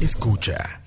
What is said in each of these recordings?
Escucha.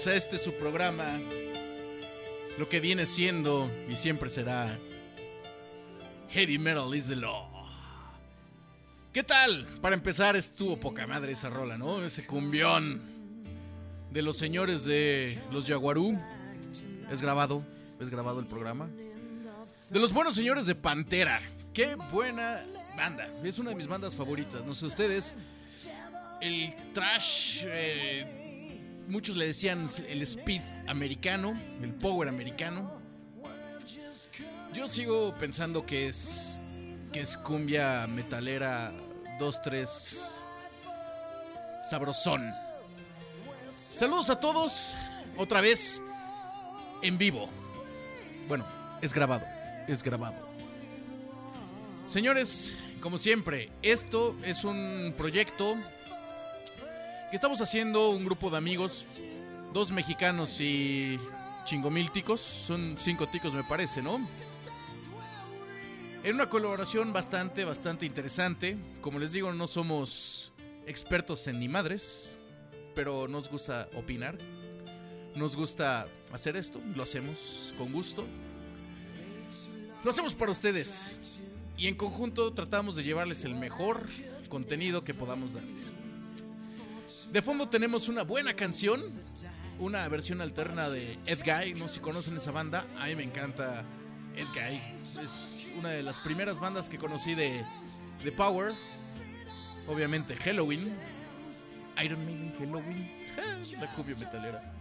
Bienvenidos a este su programa. Lo que viene siendo y siempre será Heavy Metal is the Law. ¿Qué tal? Para empezar estuvo poca madre esa rola, ¿no? Ese cumbión de los señores de los Jaguarú. Es grabado, es grabado el programa. De los buenos señores de Pantera. Qué buena banda. Es una de mis bandas favoritas. No sé ustedes. El trash, eh, muchos le decían el speed americano, el power americano. Yo sigo pensando que es que es cumbia metalera 2-3 sabrosón. Saludos a todos, otra vez en vivo. Bueno, es grabado, es grabado. Señores, como siempre, esto es un proyecto estamos haciendo un grupo de amigos, dos mexicanos y chingomil ticos, son cinco ticos me parece, ¿no? En una colaboración bastante, bastante interesante. Como les digo, no somos expertos en ni madres, pero nos gusta opinar. Nos gusta hacer esto, lo hacemos con gusto. Lo hacemos para ustedes. Y en conjunto tratamos de llevarles el mejor contenido que podamos darles. De fondo tenemos una buena canción, una versión alterna de Ed Guy. No sé si conocen esa banda, a mí me encanta Ed Guy. Es una de las primeras bandas que conocí de, de Power. Obviamente Halloween. Iron Maiden, Halloween. La cubia metalera.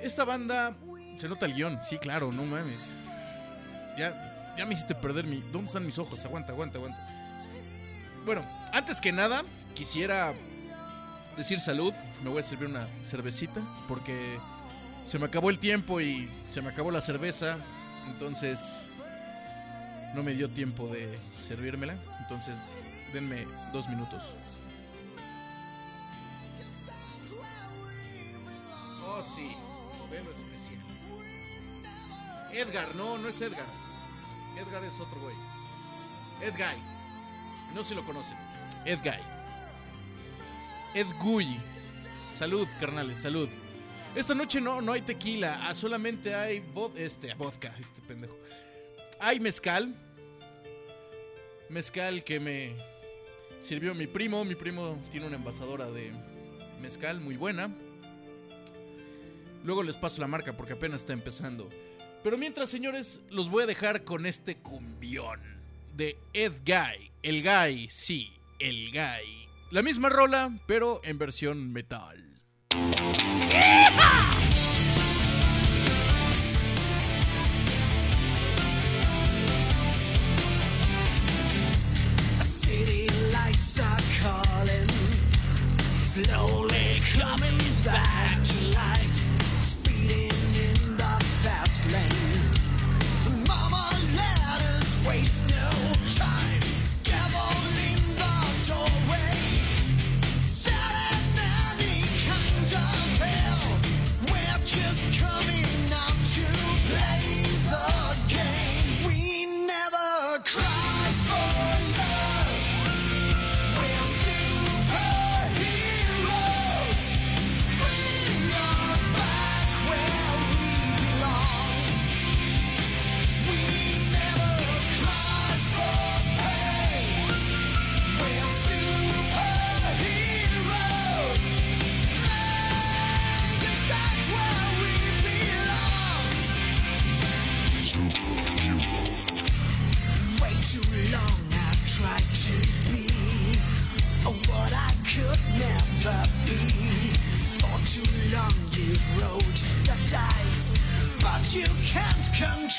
Esta banda. Se nota el guion, sí, claro, no mames. Ya, ya me hiciste perder mi. ¿Dónde están mis ojos? Aguanta, aguanta, aguanta. Bueno, antes que nada, quisiera decir salud. Me voy a servir una cervecita porque se me acabó el tiempo y se me acabó la cerveza. Entonces no me dio tiempo de servírmela. Entonces denme dos minutos. Oh, sí, modelo especial. Edgar, no, no es Edgar. Edgar es otro güey. Ed Guy. No si lo conocen. Ed Guy. Ed Guy. Salud, carnales, salud. Esta noche no, no hay tequila, ah, solamente hay este, vodka, este pendejo. Hay mezcal. Mezcal que me sirvió mi primo. Mi primo tiene una envasadora de mezcal muy buena. Luego les paso la marca porque apenas está empezando. Pero mientras, señores, los voy a dejar con este cumbión de Ed Guy. El Guy, sí, el Guy. La misma rola, pero en versión metal. City lights are calling, slowly coming back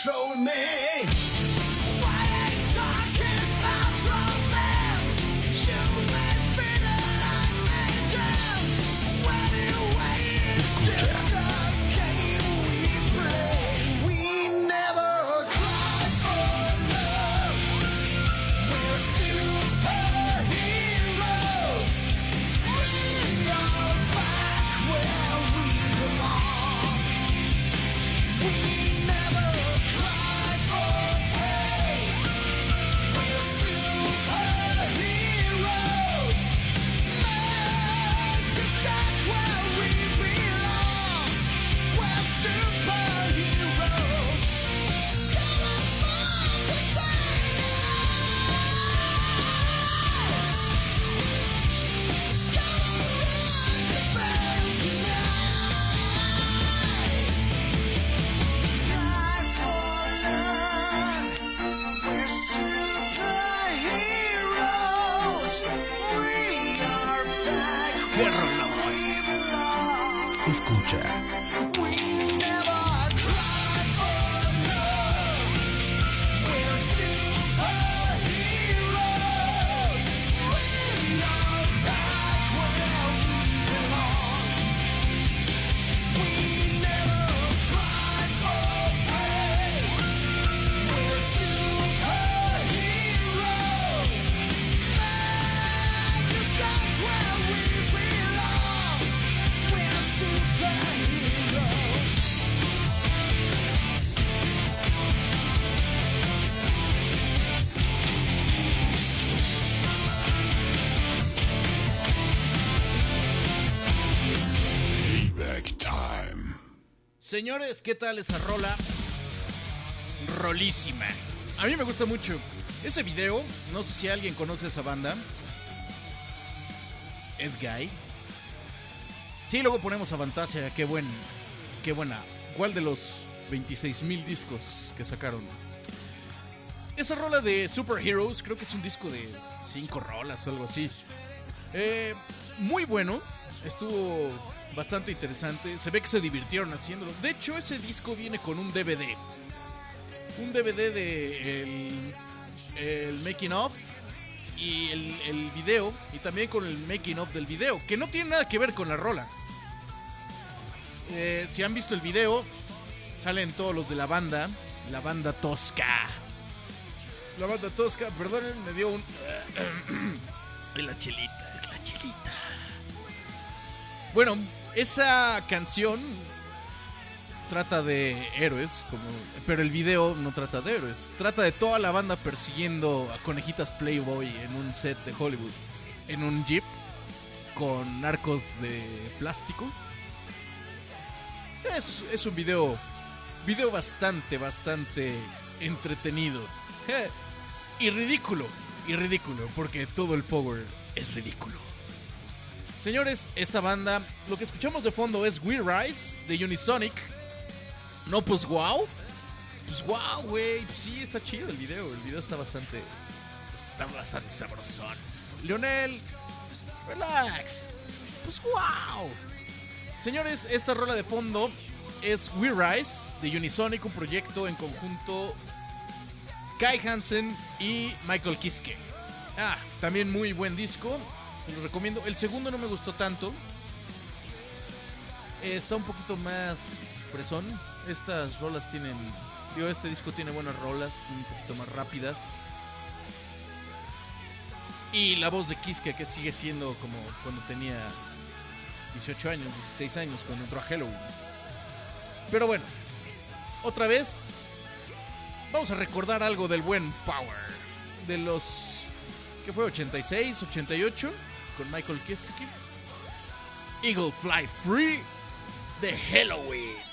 control me. Señores, ¿qué tal esa rola? Rolísima. A mí me gusta mucho. Ese video, no sé si alguien conoce esa banda. Ed Guy. Sí, luego ponemos a Fantasia. Qué buen. Qué buena. ¿Cuál de los 26 mil discos que sacaron? Esa rola de Super Heroes, creo que es un disco de 5 rolas o algo así. Eh, muy bueno. Estuvo bastante interesante. Se ve que se divirtieron haciéndolo. De hecho, ese disco viene con un DVD. Un DVD de el, el making of y el, video. Y también con el making of del video. Que no tiene nada que ver con la rola. Eh, si han visto el video, salen todos los de la banda. La banda tosca. La banda tosca, perdonen, me dio un. Es la chelita, es la chelita. Bueno, esa canción trata de héroes, como, pero el video no trata de héroes. Trata de toda la banda persiguiendo a conejitas Playboy en un set de Hollywood, en un jeep con arcos de plástico. Es, es un video, video bastante, bastante entretenido. y ridículo, y ridículo, porque todo el power es ridículo. Señores, esta banda, lo que escuchamos de fondo es We Rise de Unisonic. No, pues wow. Pues wow, güey. Pues sí, está chido el video. El video está bastante. Está bastante sabrosón. Leonel, relax. Pues wow. Señores, esta rola de fondo es We Rise de Unisonic, un proyecto en conjunto Kai Hansen y Michael Kiske. Ah, también muy buen disco. Se los recomiendo. El segundo no me gustó tanto. Está un poquito más fresón. Estas rolas tienen. Digo, este disco tiene buenas rolas, un poquito más rápidas. Y la voz de Kiske, que sigue siendo como cuando tenía 18 años, 16 años, cuando entró a Halloween. Pero bueno, otra vez vamos a recordar algo del buen Power. De los. ¿Qué fue? ¿86? ¿88? Con Michael Kiske. Eagle Fly Free de Halloween.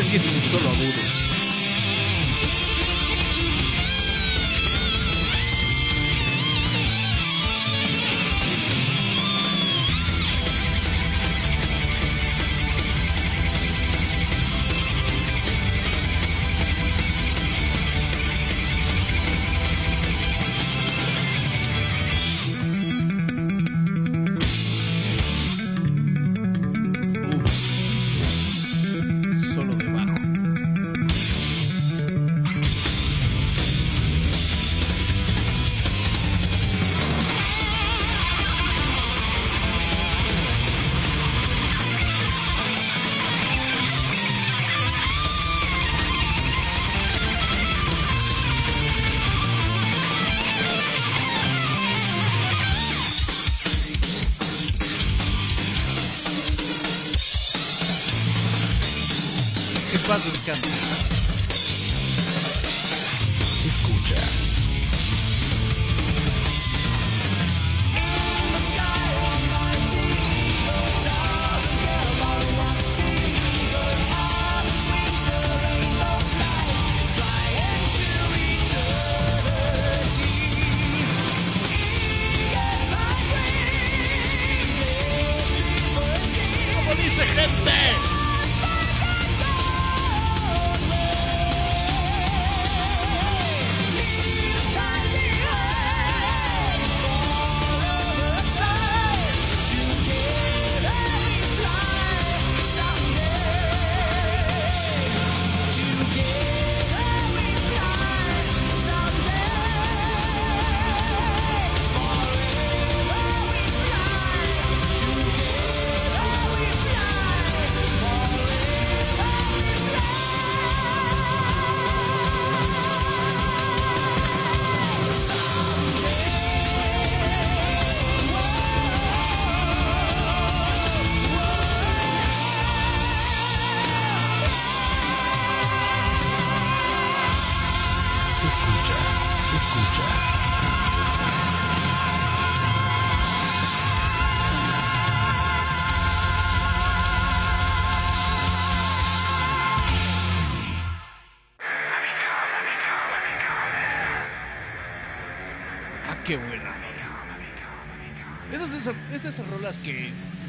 Ese sí es un solo agudo.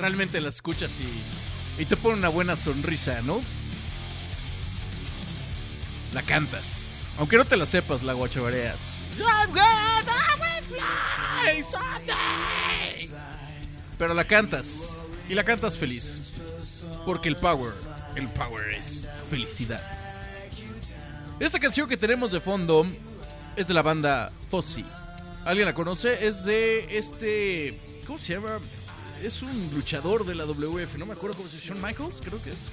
Realmente las escuchas y, y te ponen una buena sonrisa, ¿no? La cantas. Aunque no te la sepas, la guachabareas. Pero la cantas. Y la cantas feliz. Porque el power, el power es felicidad. Esta canción que tenemos de fondo es de la banda Fozzy. ¿Alguien la conoce? Es de este. ¿Cómo se llama? Es un luchador de la WF. No me acuerdo cómo se llama. Shawn Michaels, creo que es.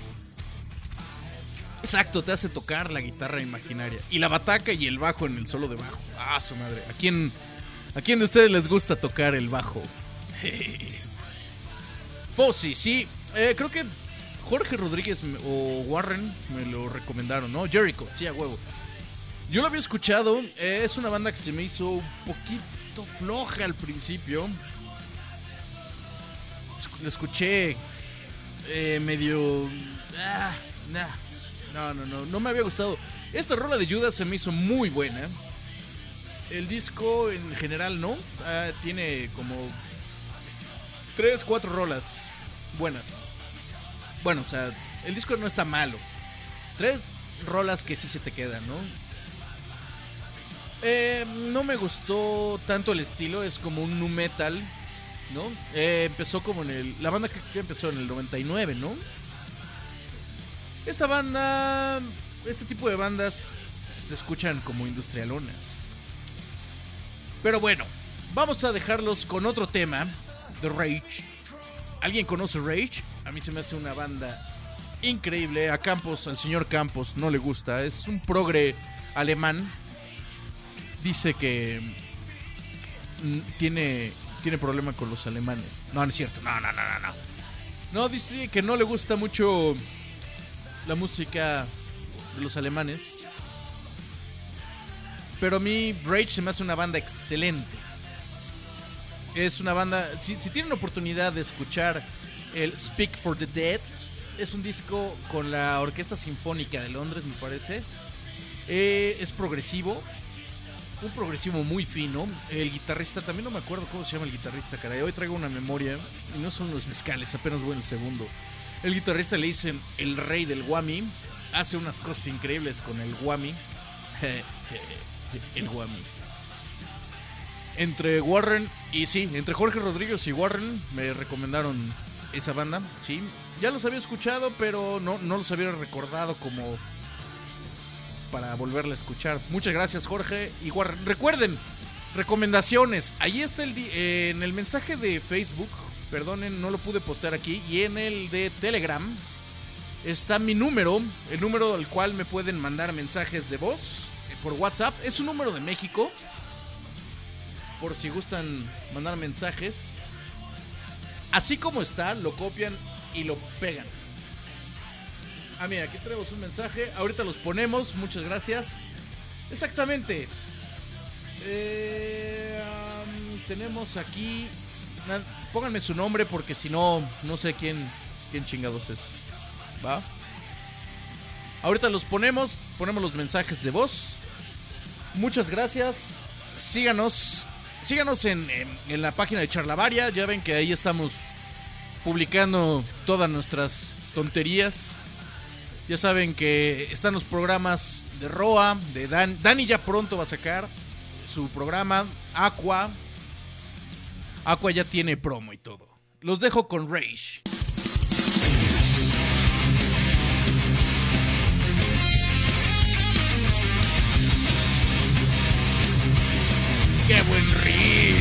Exacto, te hace tocar la guitarra imaginaria. Y la bataca y el bajo en el solo de bajo. Ah, su madre. ¿A quién, ¿A quién de ustedes les gusta tocar el bajo? Fozzy, sí. Eh, creo que Jorge Rodríguez o Warren me lo recomendaron, ¿no? Jericho, sí, a huevo. Yo lo había escuchado. eh, es una banda que se me hizo un poquito floja al principio. Lo escuché eh, medio. ah. No, no, no. No me había gustado. Esta rola de Judas se me hizo muy buena. El disco en general no. Ah, tiene como. Tres, cuatro rolas buenas. Bueno, o sea, el disco no está malo. Tres rolas que sí se te quedan, ¿no? Eh, no me gustó tanto el estilo, es como un nu metal, ¿no? Eh, empezó como en el... La banda que, que empezó en el 99, ¿no? Esta banda... Este tipo de bandas se escuchan como industrialonas. Pero bueno, vamos a dejarlos con otro tema de Rage. ¿Alguien conoce Rage? A mí se me hace una banda increíble. A Campos, al señor Campos, no le gusta. Es un progre alemán. Dice que mm, tiene, tiene problema con los alemanes. No, no es cierto. No, no, no, no, no. No, dice que no le gusta mucho la música de los alemanes. Pero a mí Rage se me hace una banda excelente. Es una banda. Si, tienen oportunidad de escuchar el Speak for the Dead, Es un disco con la Orquesta Sinfónica de Londres, me parece. Eh, es progresivo. Un progresivo muy fino. El guitarrista, también no me acuerdo cómo se llama el guitarrista, caray. Hoy traigo una memoria y no son los mezcales, apenas voy en el segundo. El guitarrista le dicen el rey del guami. Hace unas cosas increíbles con el guami. el guami. Entre Warren y sí, entre Jorge Rodríguez y Warren me recomendaron esa banda, sí. Ya los había escuchado, pero no, no los había recordado como para volverla a escuchar. Muchas gracias, Jorge. Y. Recuerden, recomendaciones. Ahí está el eh, en el mensaje de Facebook. Perdonen, no lo pude postear aquí. Y en el de Telegram está mi número, el número al cual me pueden mandar mensajes de voz eh, por WhatsApp. Es un número de México. Por si gustan mandar mensajes. Así como está, lo copian y lo pegan. Ah, mira, aquí tenemos un mensaje. Ahorita los ponemos. Muchas gracias. Exactamente. Eh, tenemos aquí. Pónganme su nombre porque si no, no sé quién, quién chingados es. ¿Va? Ahorita los ponemos. Ponemos los mensajes de voz. Muchas gracias. Síganos. Síganos en, en- en la página de Charlavaria. Ya ven que ahí estamos publicando todas nuestras tonterías. Ya saben que están los programas de Roa, de Dan. Dani ya pronto va a sacar su programa. Aqua. Aqua ya tiene promo y todo. Los dejo con Rage. ¡Qué buen riff!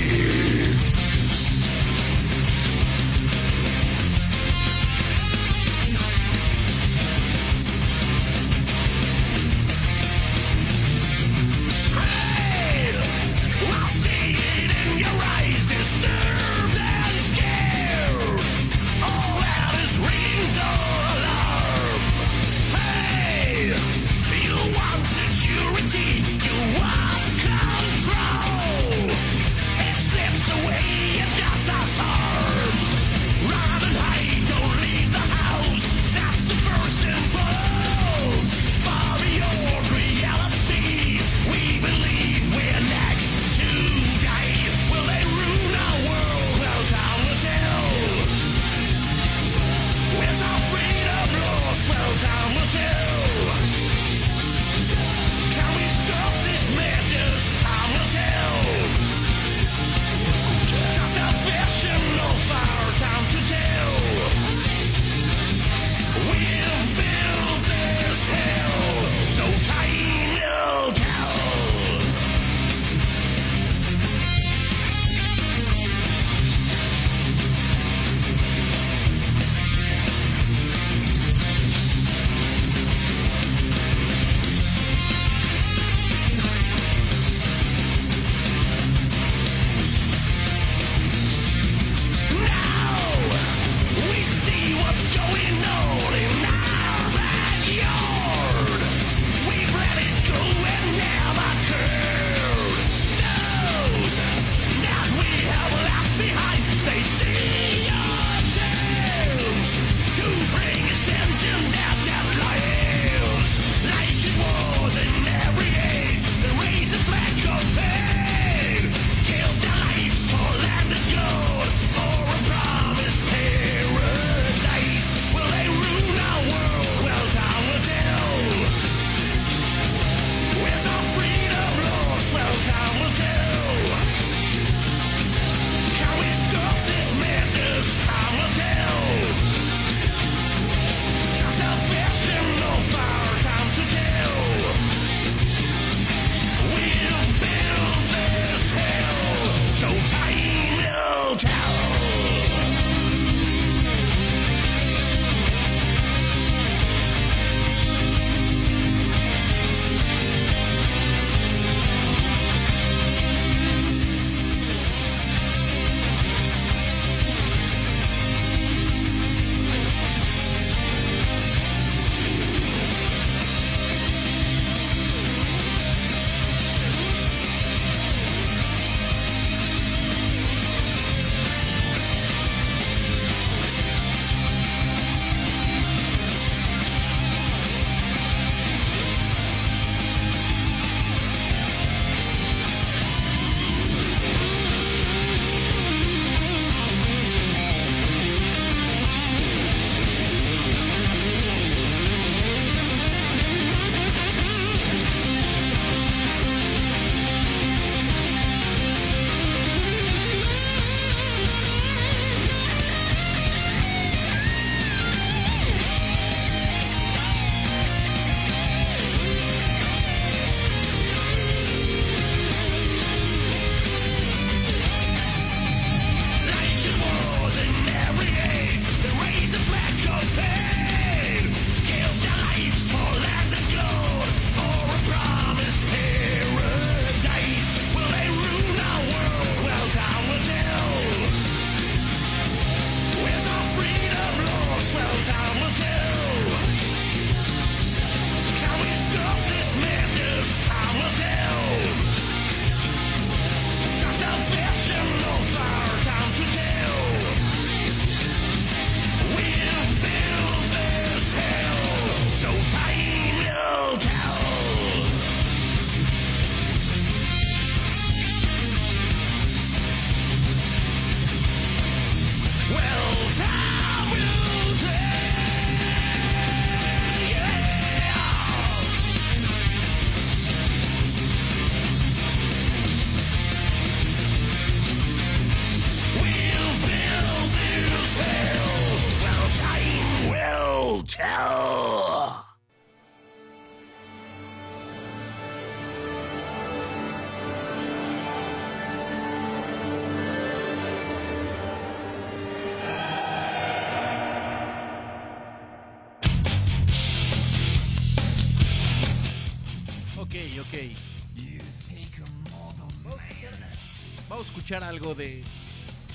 Escuchar algo de,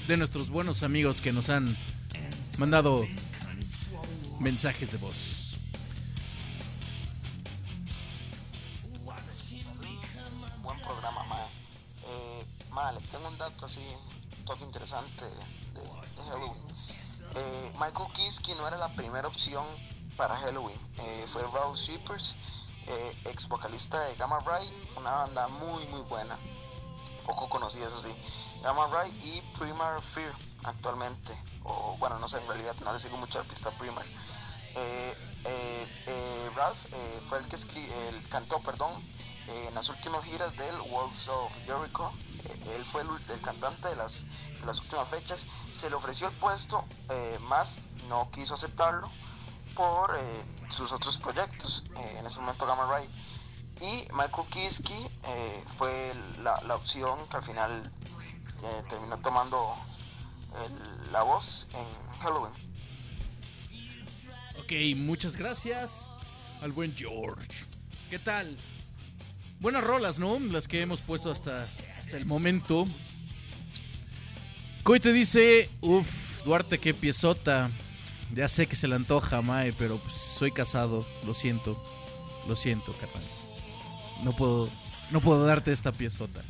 de nuestros buenos amigos que nos han mandado mensajes de voz. Buen programa, mae. Eh, le tengo un dato así, un toque interesante de, de Halloween. Eh, Michael Kiske no era la primera opción para Halloween. Eh, fue Raul Shippers, eh, ex vocalista de Gamma Ray, una banda muy muy buena, poco conocida eso sí. Gamma Ray y Primar Fear actualmente. O bueno, no sé, en realidad no le sigo mucho al pista Primar. Eh, eh, eh, Ralph eh, fue el que el cantó, perdón, eh, en las últimas giras del Walls of Jericho. Eh, él fue el, el cantante de las, de las últimas fechas. Se le ofreció el puesto, más no quiso aceptarlo por sus otros proyectos. en ese momento Gamma Ray. Y Michael Kiske eh, fue la, la opción que al final eh, terminó tomando la voz en Halloween. Ok, muchas gracias al buen George. ¿Qué tal? Buenas rolas, ¿no? Las que hemos puesto hasta, hasta el momento. Coy te dice, uff, Duarte, qué piezota. Ya sé que se le antoja, Mae, pero pues, soy casado, lo siento. Lo siento, carnal. No puedo, no puedo darte esta piezota.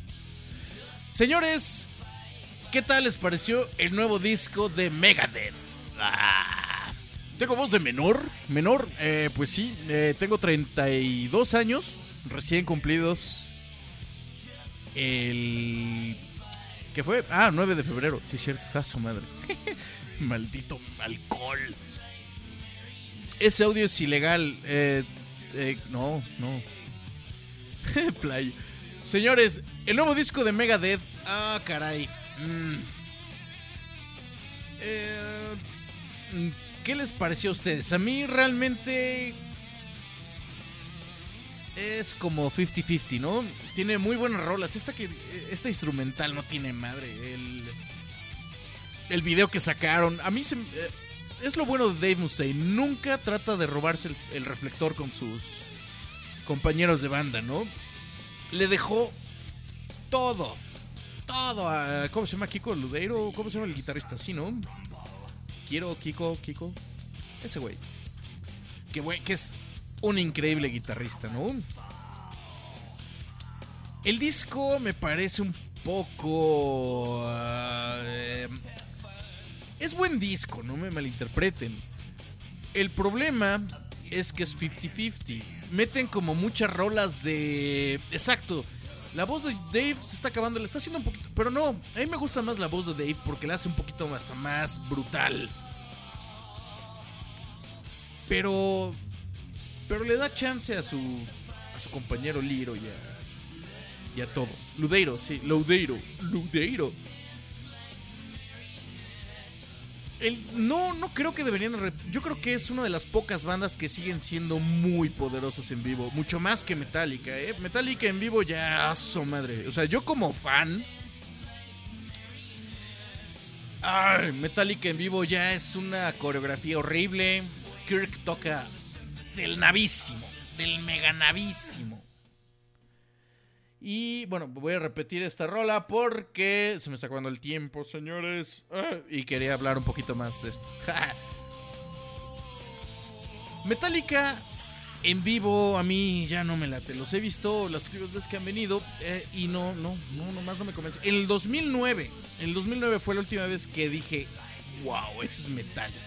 Señores, ¿qué tal les pareció el nuevo disco de Megadeth? Ah, tengo voz de menor. Menor, eh, pues sí, eh, tengo 32 años, recién cumplidos. El. ¿Qué fue? Ah, 9 de febrero, sí, cierto, a su madre. Maldito alcohol. Ese audio es ilegal. Eh, eh, no, no. Play. Señores, el nuevo disco de Megadeth. Ah, caray. Mm. Eh, ¿Qué les pareció a ustedes? A mí realmente es como 50-50, ¿no? Tiene muy buenas rolas. Esta, que, esta instrumental no tiene madre. El, video que sacaron. A mí se, eh, es lo bueno de Dave Mustaine. Nunca trata de robarse el reflector con sus compañeros de banda, ¿no? Le dejó todo. Todo a. ¿Cómo se llama Kiko Ludeiro? ¿Cómo se llama el guitarrista? Sí, ¿no? Quiero, Kiko, Kiko. Ese güey. Que, güey, que es un increíble guitarrista, ¿no? El disco me parece un poco... eh, es buen disco, no me malinterpreten. El problema es que es 50-50. Meten como muchas rolas de... Exacto. La voz de Dave se está acabando, le está haciendo un poquito... Pero no, a mí me gusta más la voz de Dave porque la hace un poquito hasta más brutal. Pero... Pero le da chance a su... A su compañero Liro y a... Y a todo. Ludeiro, sí, Ludeiro. Ludeiro. No, no creo que deberían. Yo creo que es una de las pocas bandas que siguen siendo muy poderosas en vivo. Mucho más que Metallica, ¿eh? Metallica en vivo ya. ¡a su madre. O sea, yo como fan. Ay, Metallica en vivo ya es una coreografía horrible. Kirk toca del navísimo. Del mega navísimo. Y bueno, voy a repetir esta rola porque se me está acabando el tiempo, señores. Ah, Y quería hablar un poquito más de esto. Metallica en vivo a mí ya no me late. Los he visto las últimas veces que han venido eh, y no, no, no, nomás no me convence. En el 2009, en el 2009 fue la última vez que dije, wow, ese es Metallica.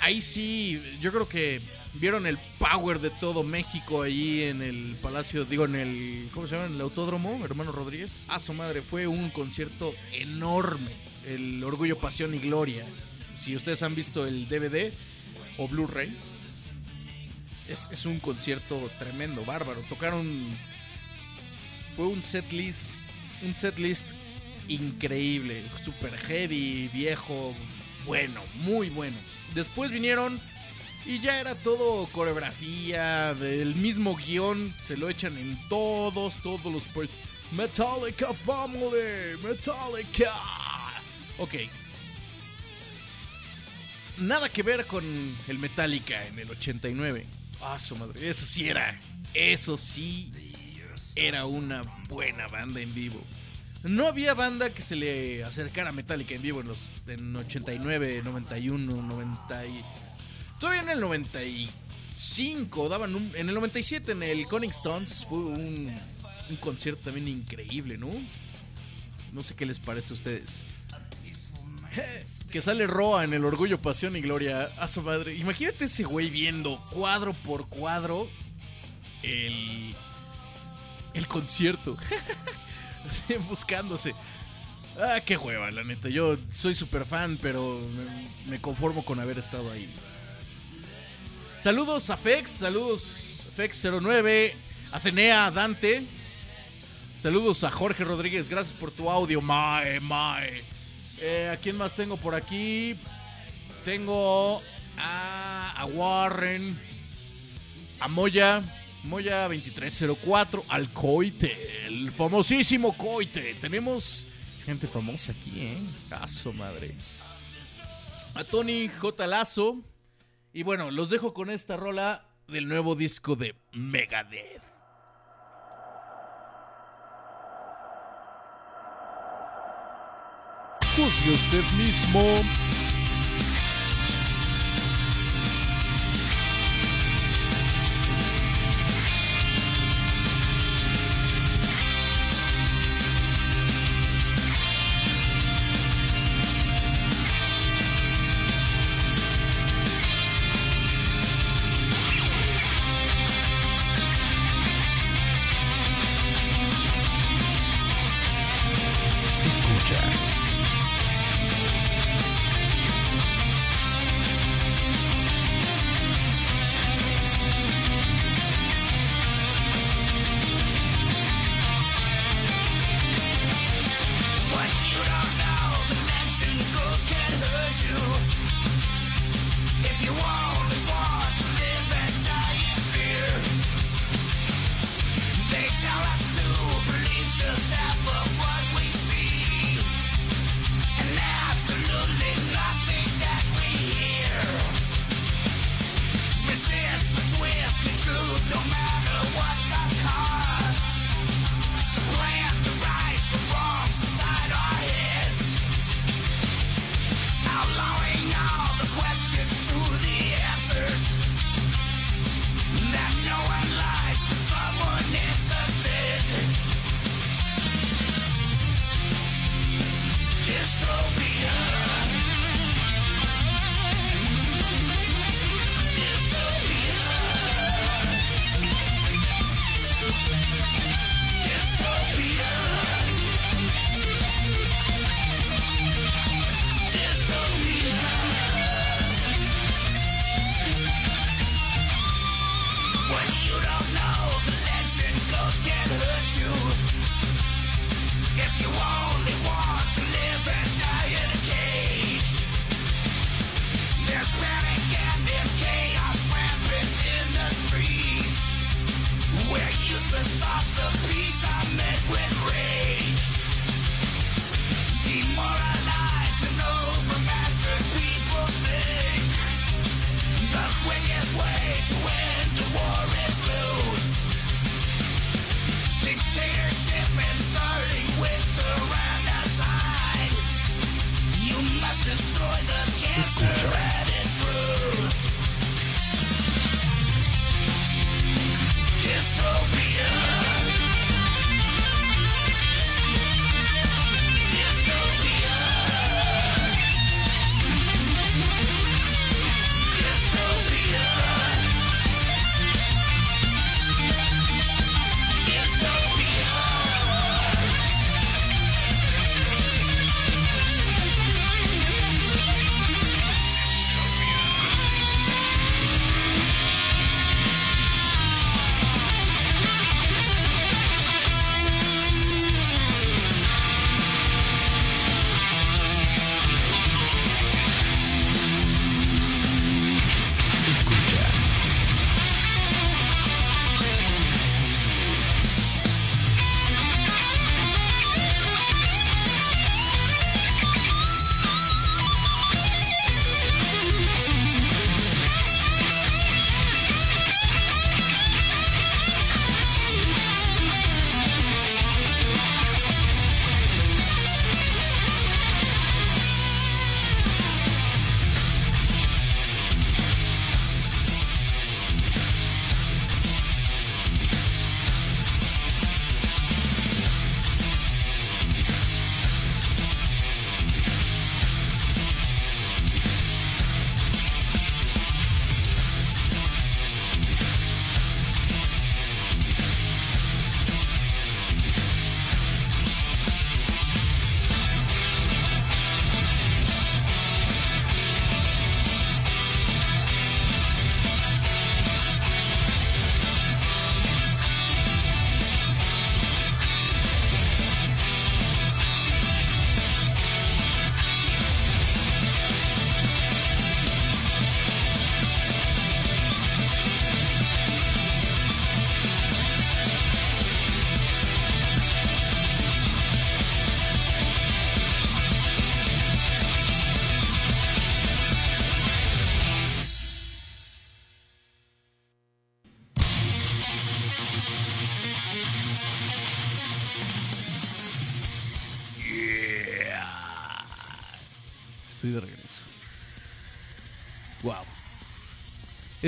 Ahí sí, yo creo que vieron el power de todo México ahí en el Palacio, digo, en el, ¿cómo se llama? En el Autódromo, hermano Rodríguez. A su madre, fue un concierto enorme. El Orgullo, Pasión y Gloria. Si ustedes han visto el DVD o Blu-ray, es, es un concierto tremendo, bárbaro. Tocaron, fue un set list, un set list increíble, super heavy, viejo, bueno, muy bueno. Después vinieron y ya era todo coreografía, el mismo guion, se lo echan en todos, todos los parts. Metallica Family, Metallica. Ok. Nada que ver con el Metallica en el 89. Ah, su madre, eso sí era. Eso sí era una buena banda en vivo. No había banda que se le acercara a Metallica en vivo en los en 89, 91, 90 y... Todavía en el 95 daban un, en el 97 en el Conning Stones fue un, un concierto también increíble, ¿no? No sé qué les parece a ustedes. Que sale Roa en el Orgullo, Pasión y Gloria a su madre. Imagínate ese güey viendo cuadro por cuadro el, el concierto. Buscándose. Ah, qué hueva, la neta. Yo soy súper fan, pero me conformo con haber estado ahí. Saludos a Fex, saludos a Fex09, a Cenea, a Dante. Saludos a Jorge Rodríguez, gracias por tu audio, mae, mae. Eh, ¿A quién más tengo por aquí? Tengo a, a Warren, a Moya, Moya 2304, al Coite, el famosísimo Coite. Tenemos gente famosa aquí, ¿eh? Caso, madre. A Tony J. Lazo. Y bueno, los dejo con esta rola del nuevo disco de Megadeth. Juzgue usted mismo.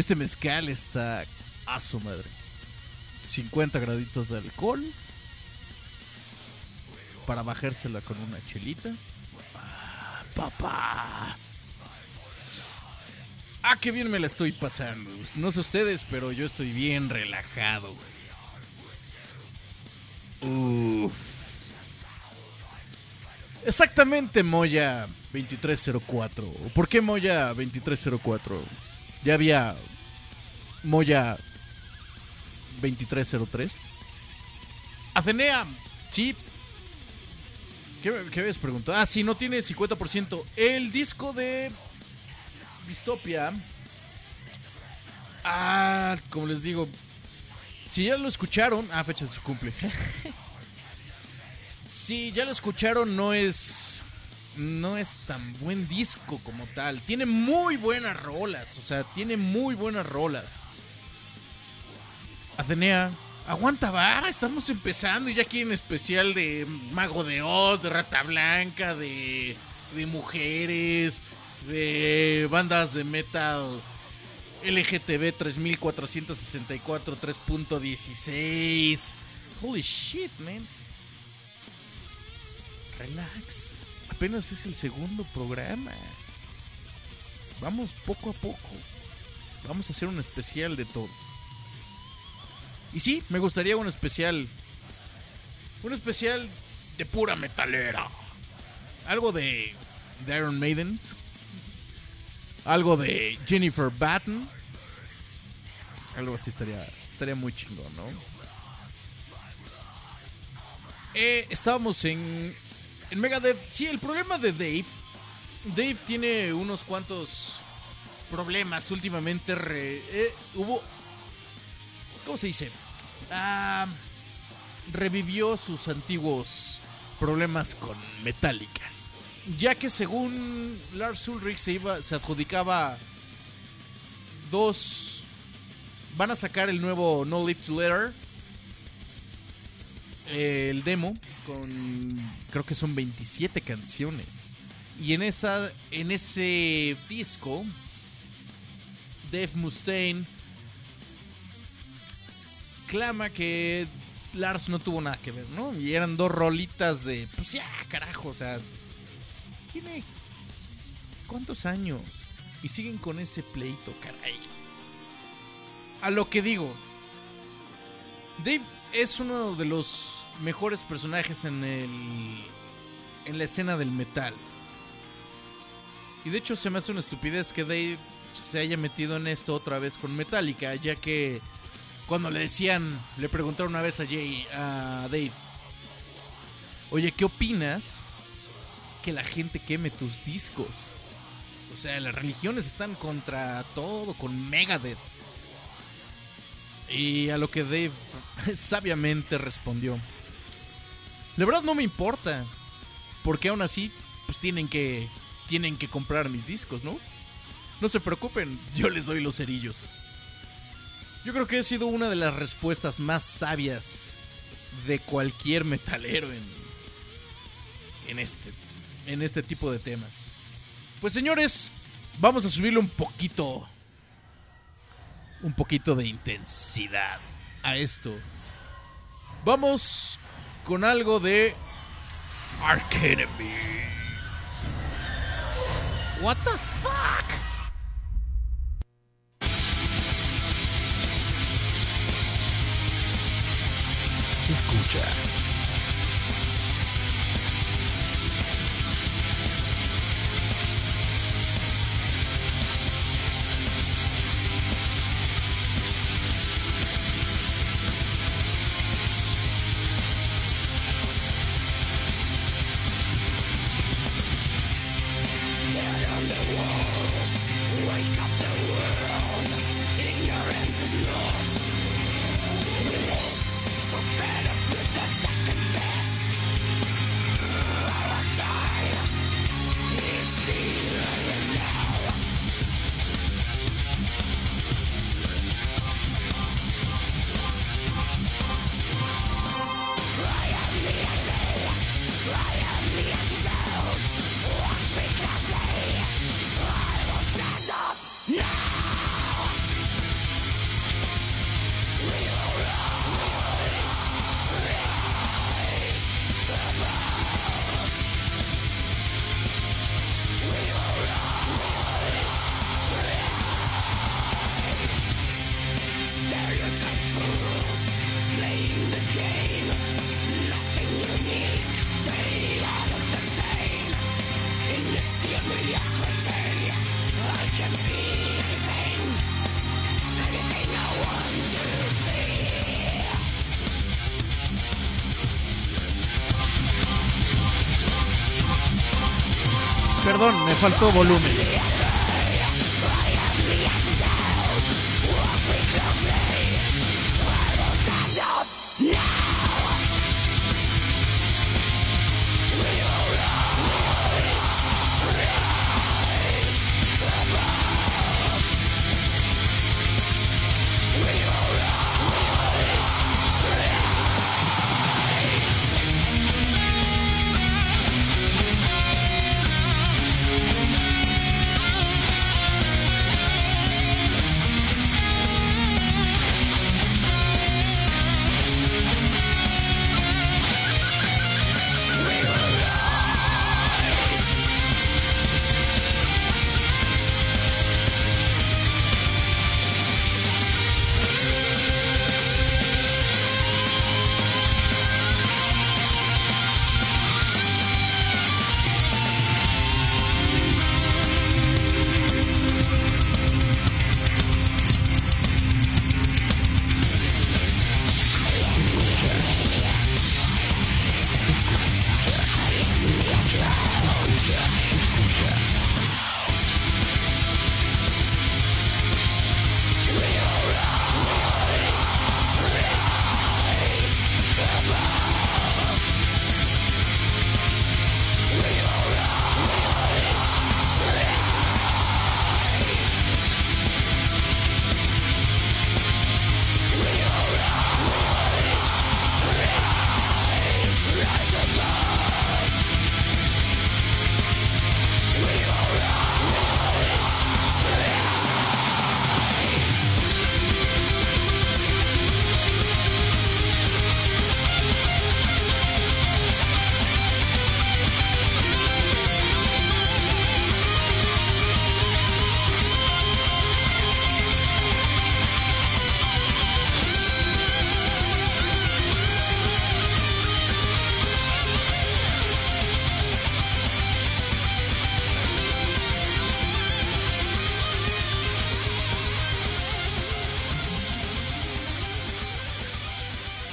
Este mezcal está a su madre. 50 graditos de alcohol. Para bajársela con una chelita. Ah, papá. Ah, qué bien me la estoy pasando. No sé ustedes, pero yo estoy bien relajado. Uf. Exactamente, Moya 2304. ¿Por qué Moya 2304? Ya había Moya 2303. Atenea, sí. ¿Qué, ¿Qué habías preguntado? Ah, sí, no tiene 50%. El disco de Distopia. Ah, como les digo. Si ya lo escucharon. Ah, fecha de su cumple. si ya lo escucharon, no es. No es tan buen disco como tal. Tiene muy buenas rolas. O sea, tiene muy buenas rolas. Atenea, aguanta, va. Estamos empezando. Y ya aquí en especial de Mago de Oz, de Rata Blanca, de, de mujeres, de bandas de metal LGTB 3464 3.16. Holy shit, man. Relax. Apenas es el segundo programa. Vamos poco a poco. Vamos a hacer un especial de todo. Y sí, me gustaría un especial. Un especial de pura metalera. Algo de, de Iron Maidens. Algo de Jennifer Batten. Algo así estaría, estaría muy chingón, ¿no? Eh, estábamos en, en Megadeth. Sí, el problema de Dave. Dave tiene unos cuantos problemas últimamente. Re, eh, hubo. ¿Cómo se dice? Ah, revivió sus antiguos problemas con Metallica. Ya que según Lars Ulrich se, iba, se adjudicaba dos... Van a sacar el nuevo No Live to Letter. El demo con creo que son 27 canciones. Y en esa en ese disco Dave Mustaine clama que Lars no tuvo nada que ver, ¿no? Y eran dos rolitas de pues ya, carajo, o sea, tiene cuántos años y siguen con ese pleito, caray. A lo que digo, Dave es uno de los mejores personajes en el en la escena del metal. Y de hecho se me hace una estupidez que Dave se haya metido en esto otra vez con Metallica, ya que cuando le decían, le preguntaron una vez a Jay, a Dave, oye, ¿qué opinas que la gente queme tus discos? O sea, las religiones están contra todo, con Megadeth. Y a lo que Dave sabiamente respondió. La verdad no me importa. Porque aún así, pues tienen que. Tienen que comprar mis discos, ¿no? No se preocupen, yo les doy los cerillos. Yo creo que ha sido una de las respuestas más sabias de cualquier metalero en. En este. En este tipo de temas. Pues señores, vamos a subirle un poquito. Un poquito de intensidad a esto. Vamos con algo de Ark Enemy. What the fuck? Escucha. Faltó volumen.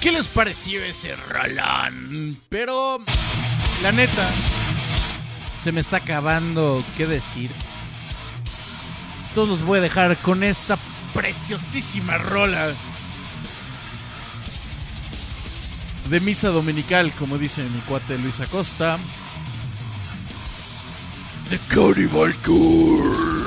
¿Qué les pareció ese rolón? Pero, la neta, se me está acabando qué decir. Todos los voy a dejar con esta preciosísima rola de misa dominical, como dice mi cuate Luis Acosta. The Cannibal Corpse.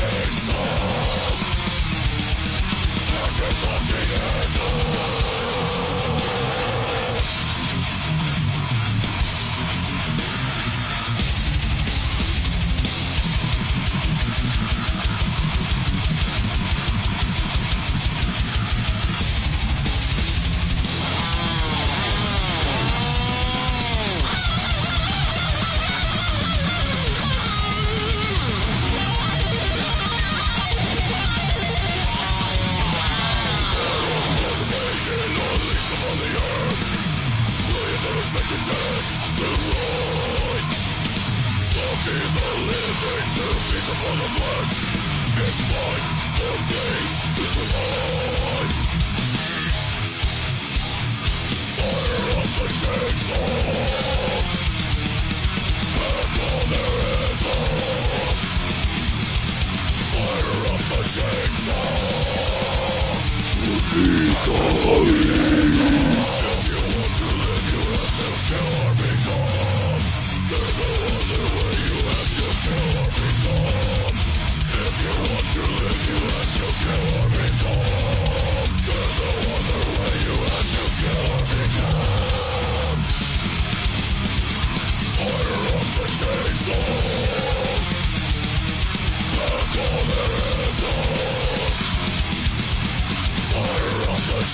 Jesus! I can fucking handle all of us It's mine for they to survive Fire up the chainsaw! That's all there is of Fire up the chainsaw! We need the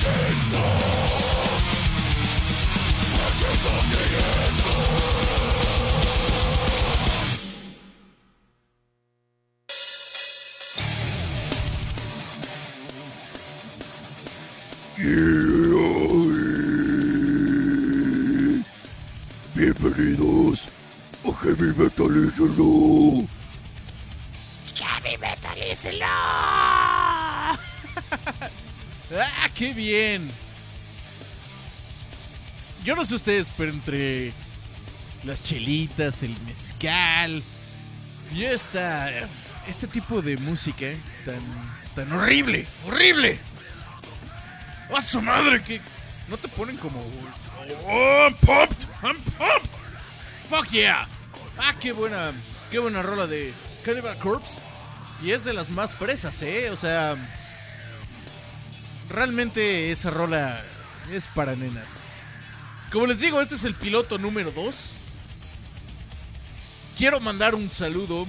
Bienvenidos qué bien! Yo no sé ustedes, pero entre las chelitas, el mezcal y esta, este tipo de música tan, tan horrible, horrible. ¡A su madre! Que no te ponen como... ¡Oh, I'm pumped! I'm pumped! ¡Fuck yeah! ¡Ah, qué buena, qué buena rola de Cannibal Corpse! Y es de las más fresas, ¿eh? O sea... Realmente esa rola es para nenas. Como les digo, este es el piloto número 2. Quiero mandar un saludo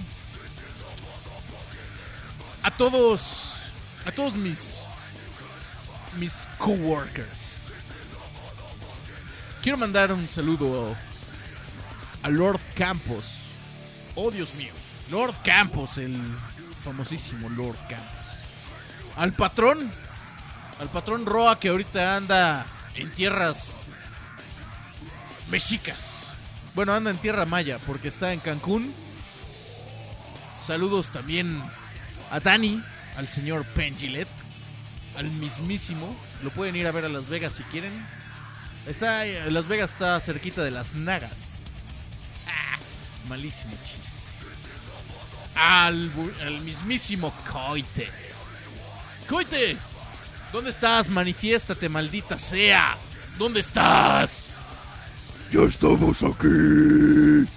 a todos a todos mis mis coworkers. Quiero mandar un saludo a Lord Campos. Oh, Dios mío. Lord Campos, el famosísimo Lord Campos. Al patrón, al patrón Roa que ahorita anda en tierras mexicas. Bueno, anda en tierra maya porque está en Cancún. Saludos también a Dani, al señor Pengilet, al mismísimo. Lo pueden ir a ver a Las Vegas si quieren. Está Las Vegas está cerquita de las Nagas. Ah, malísimo chiste. Al, al mismísimo Coite. Coite, ¿dónde estás? Manifiéstate, maldita sea. ¿Dónde estás? Ya estamos aquí.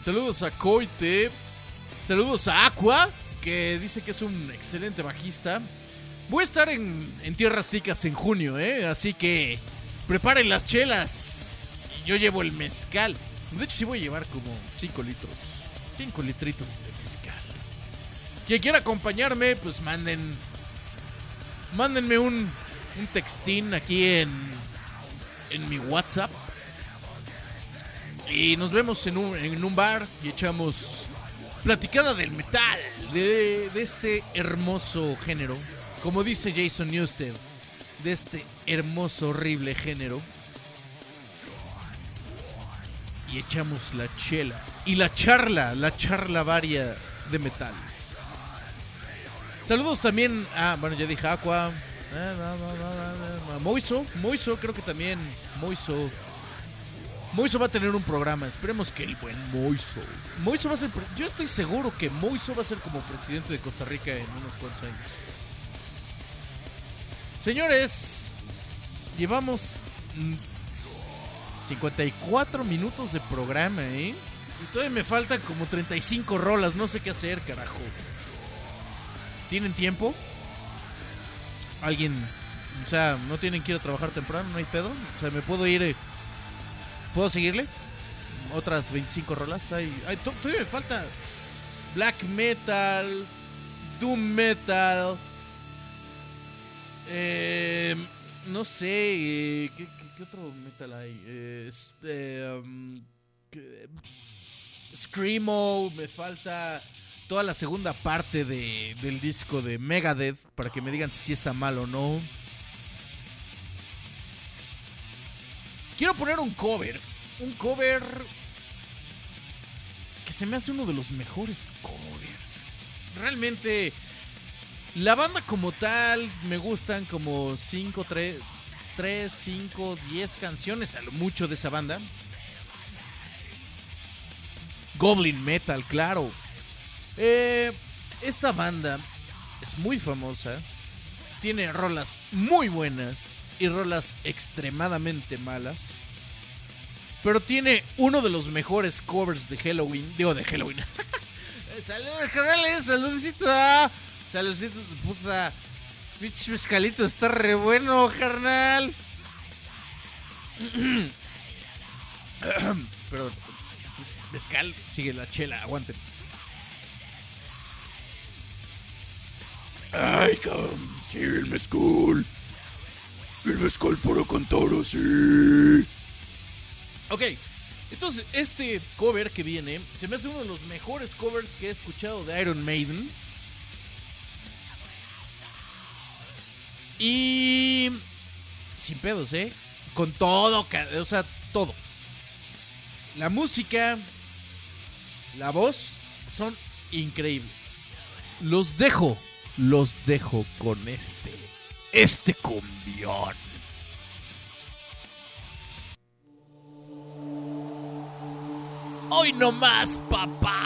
Saludos a Coite. Saludos a Aqua, que dice que es un excelente bajista. Voy a estar en, en Tierras Ticas en junio, ¿eh? Así que preparen las chelas. Y Yo llevo el mezcal. De hecho, sí voy a llevar como 5 litros. 5 litritos de mezcal. Quien quiera acompañarme, pues manden. Mándenme un, un textín aquí en, en mi WhatsApp. Y nos vemos en un, en un bar y echamos platicada del metal, de, de este hermoso género. Como dice Jason Newsted, de este hermoso, horrible género. Y echamos la chela. Y la charla, la charla varia de metal. Saludos también a, bueno, ya dije Aqua. eh, Moiso, Moiso, creo que también Moiso. Moiso va a tener un programa. Esperemos que el buen Moiso. Moiso va a ser. Yo estoy seguro que Moiso va a ser como presidente de Costa Rica en unos cuantos años. Señores, llevamos mm, 54 minutos de programa, ¿eh? Y todavía me faltan como 35 rolas. No sé qué hacer, carajo. ¿Tienen tiempo? ¿Alguien? O sea, no tienen que ir a trabajar temprano, no hay pedo. O sea, me puedo ir. eh, ¿Puedo seguirle? Otras 25 rolas. Hay, hay- to- todavía me falta black metal, doom metal. eh, no sé, eh, ¿qué, otro metal hay? Eh, um, Screamo, me falta toda la segunda parte de, del disco de Megadeth para que me digan si está mal o no. Quiero poner un cover. Un cover que se me hace uno de los mejores covers. Realmente, la banda como tal, me gustan como 5, 3, 3, 5, 10 canciones a lo mucho de esa banda. Goblin Metal, claro. Eh, esta banda es muy famosa. Tiene rolas muy buenas y rolas extremadamente malas. Pero tiene uno de los mejores covers de Halloween. Digo, de Halloween. Saludos, carnales. Saludcito. Saludcito, puta. Pinche mezcalito está re bueno, carnal. Pero, mezcal, sigue la chela, aguanten. Ay, cabrón. Sí, el mezcal. El mezcal para cantar así. Ok, entonces este cover que viene se me hace uno de los mejores covers que he escuchado de Iron Maiden. Y. Sin pedos, ¿eh? Con todo, o sea, todo. La música, la voz son increíbles. Los dejo, los dejo con este, este cumbión. Hoy no más, papá.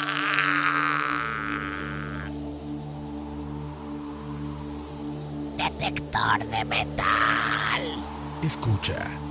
Detector de metal. Escucha.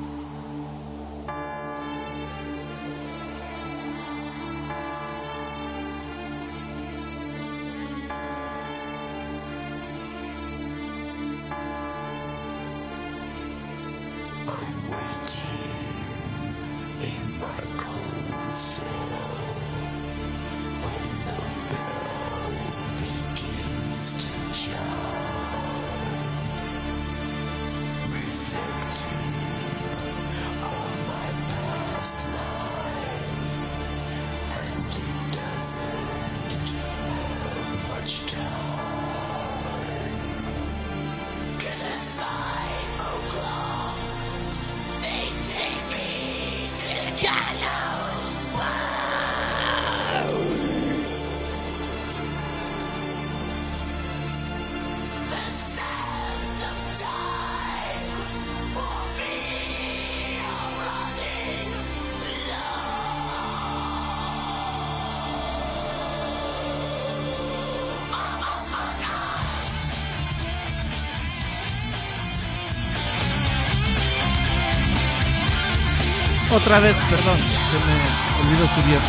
Otra vez, perdón, se me olvidó subir.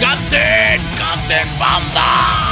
¡Canten! ¡Canten, banda!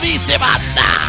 Dice banda.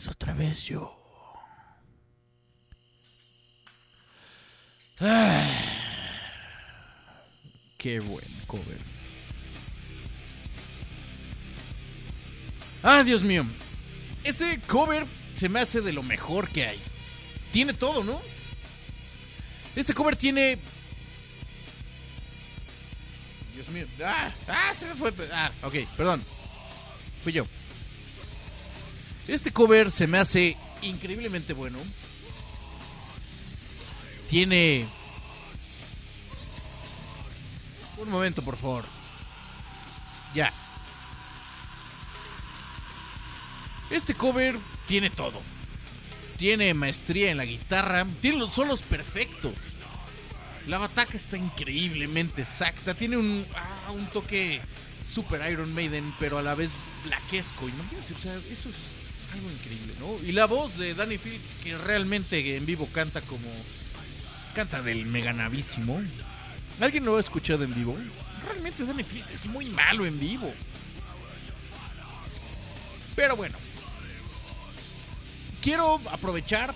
Señores, otra vez yo. Ay, qué buen cover. Ah, Dios mío. Este cover se me hace de lo mejor que hay. Tiene todo, ¿no? Este cover tiene Dios mío. Ah, ah, se me fue. Ah, ok, perdón. Fui yo. Este cover se me hace increíblemente bueno. Tiene... Un momento, por favor. Ya. Este cover tiene todo. Tiene maestría en la guitarra. Tiene los solos perfectos. La bataca está increíblemente exacta. Tiene un, ah, un toque super Iron Maiden, pero a la vez blaquesco. Imagínense, o sea, eso es algo increíble, ¿no? Y la voz de Danny Phillips, que realmente en vivo canta como. Canta del meganavísimo. ¿Alguien lo ha escuchado en vivo? Realmente Danny Phillips es muy malo en vivo. Pero bueno. Quiero aprovechar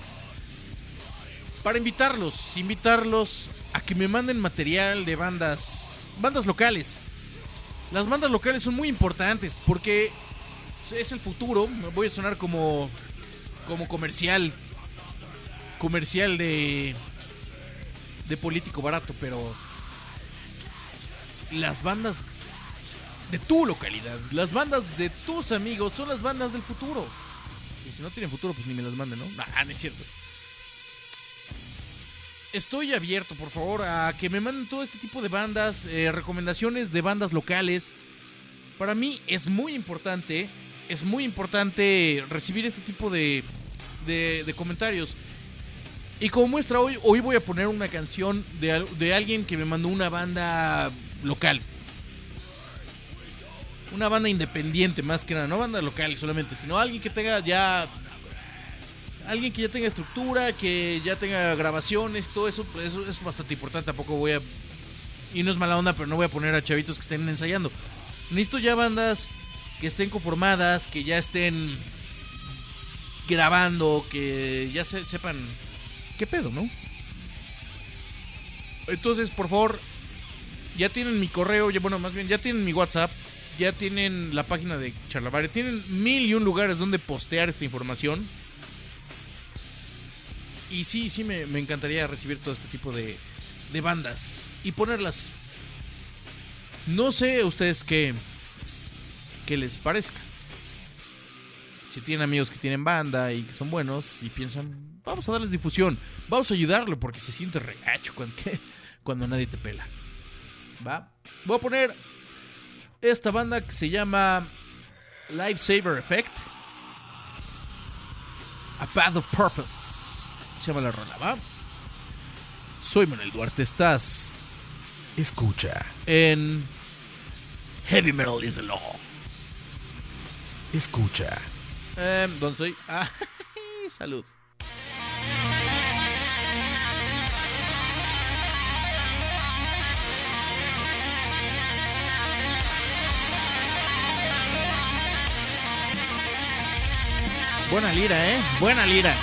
para invitarlos, invitarlos a que me manden material de bandas, bandas locales. Las bandas locales son muy importantes porque es el futuro. Voy a sonar como como comercial comercial de de político barato, pero las bandas de tu localidad, las bandas de tus amigos son las bandas del futuro. Y si no tienen futuro, pues ni me las manden, ¿no? Ah, no es cierto estoy abierto, por favor, a que me manden todo este tipo de bandas, eh, recomendaciones de bandas locales. Para mí es muy importante, es muy importante recibir este tipo de, de, comentarios. Y como muestra hoy, hoy voy a poner una canción de, de alguien que me mandó una banda local. Una banda independiente más que nada, no banda local solamente, sino alguien que tenga ya alguien que ya tenga estructura, que ya tenga grabaciones, todo eso, eso es bastante importante. Tampoco voy a. Y no es mala onda, pero no voy a poner a chavitos que estén ensayando. Necesito ya bandas que estén conformadas, que ya estén grabando, que ya se- sepan qué pedo, ¿no? Entonces, por favor, ya tienen mi correo, ya, bueno, más bien, ya tienen mi WhatsApp, ya tienen la página de Charlavaria, tienen mil y un lugares donde postear esta información. Y sí, sí, me, me encantaría recibir todo este tipo de, de bandas y ponerlas. No sé ustedes qué, qué les parezca. Si tienen amigos que tienen banda y que son buenos y piensan, vamos a darles difusión, vamos a ayudarle porque se siente regacho cuando, cuando nadie te pela. ¿Va? Voy a poner esta banda que se llama Lifesaver Effect. A Path of Purpose. Se llama la rola, ¿va? Soy Manuel Duarte, estás Escucha. en Heavy Metal is the Law. Escucha. Em, eh, ¿Dónde soy? Ah, salud. Buena lira, ¿eh? Buena lira.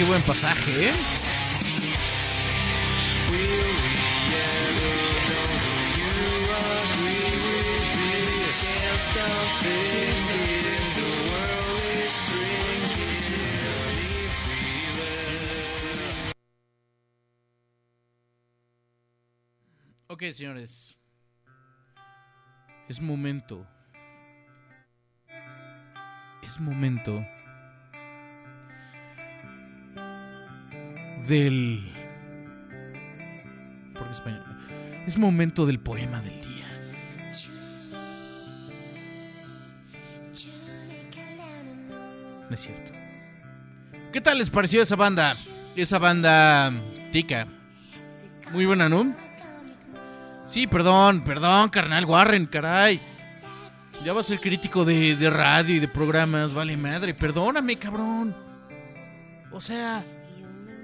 Qué buen pasaje, ¿eh? Señores. Es momento. Es momento del... ¿Por qué español? Es momento del poema del día. No es cierto. ¿Qué tal les pareció esa banda? Esa banda tica. Muy buena, ¿no? Sí, perdón, perdón, carnal Warren, caray. Ya vas a ser crítico de, de radio y de programas, vale madre. Perdóname, cabrón. O sea,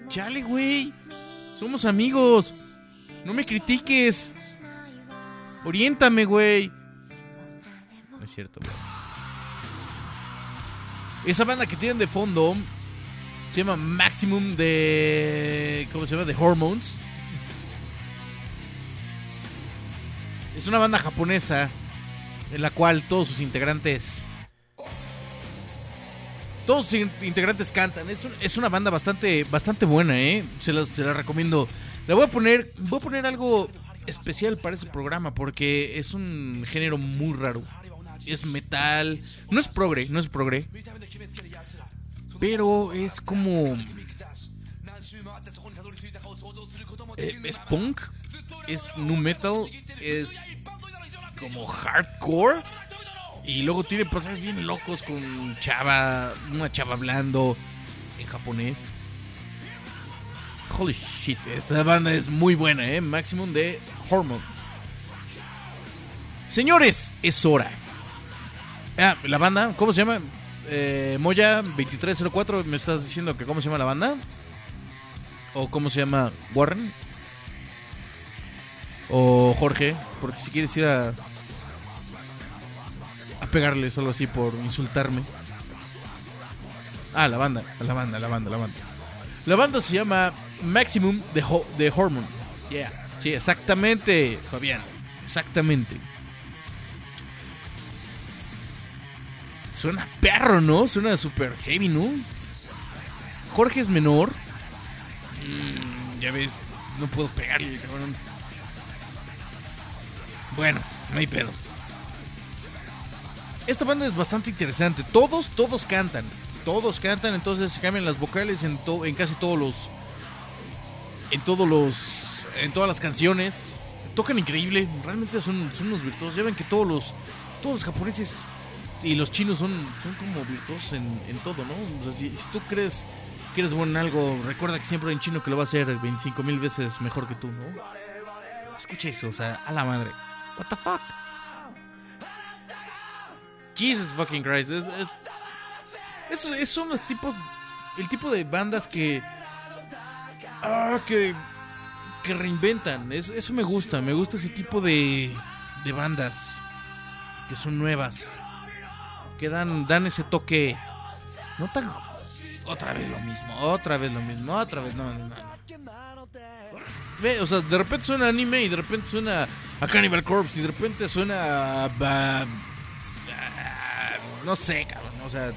chale, güey. Somos amigos. No me critiques. Oriéntame, güey. No es cierto, güey. Esa banda que tienen de fondo se llama Maximum de. ¿Cómo se llama? De Hormones. Es una banda japonesa en la cual todos sus integrantes. Todos integrantes cantan. Es, un- es una banda bastante, bastante buena, ¿eh? Se las, se recomiendo. Le voy a poner. Voy a poner algo especial para ese programa. Porque es un género muy raro. Es metal. No es progre, no es progre. Pero es como. eh, es punk. Es nu metal. Es como hardcore. Y luego tiene pasajes bien locos con chava, una chava hablando en japonés. Holy shit, esta banda es muy buena, ¿eh? Maximum de Hormone. Señores, es hora. Ah, la banda, ¿cómo se llama? Eh, Moya 2304, ¿me estás diciendo que cómo se llama la banda? ¿O cómo se llama Warren? O Jorge, porque si quieres ir a a pegarle solo así por insultarme. Ah, la banda, la banda, la banda, la banda. La banda se llama Maximum de, Ho- de Hormone. Yeah. Sí, exactamente, Fabián. Exactamente. Suena perro, ¿no? Suena super heavy, ¿no? Jorge es menor. Mm, ya ves, no puedo pegarle, cabrón. Bueno, no hay pedo. Esta banda es bastante interesante. Todos, todos cantan. Todos cantan, entonces se cambian las vocales en, to- casi todos los. En todos los. En todas las canciones. Tocan increíble. Realmente son, son unos virtuosos. Ya ven que todos los. Todos los japoneses y los chinos son, son como virtuosos en, en todo, ¿no? O sea, si, si tú crees que eres bueno en algo, recuerda que siempre hay un chino que lo va a hacer 25 mil veces mejor que tú, ¿no? Escucha eso, o sea, a la madre. What the fuck? Jesus fucking Christ. Es, es- son los tipos. El tipo de bandas que. Ah, que. Que reinventan. Es- eso me gusta. Me gusta ese tipo de. De bandas. Que son nuevas. Que dan, dan ese toque. No tan. Otra vez lo mismo. Otra vez lo mismo. Otra vez. No, no, no. Ve, o sea, de repente suena anime y de repente suena a Cannibal Corpse y de repente suena a- no sé, cabrón, o sea,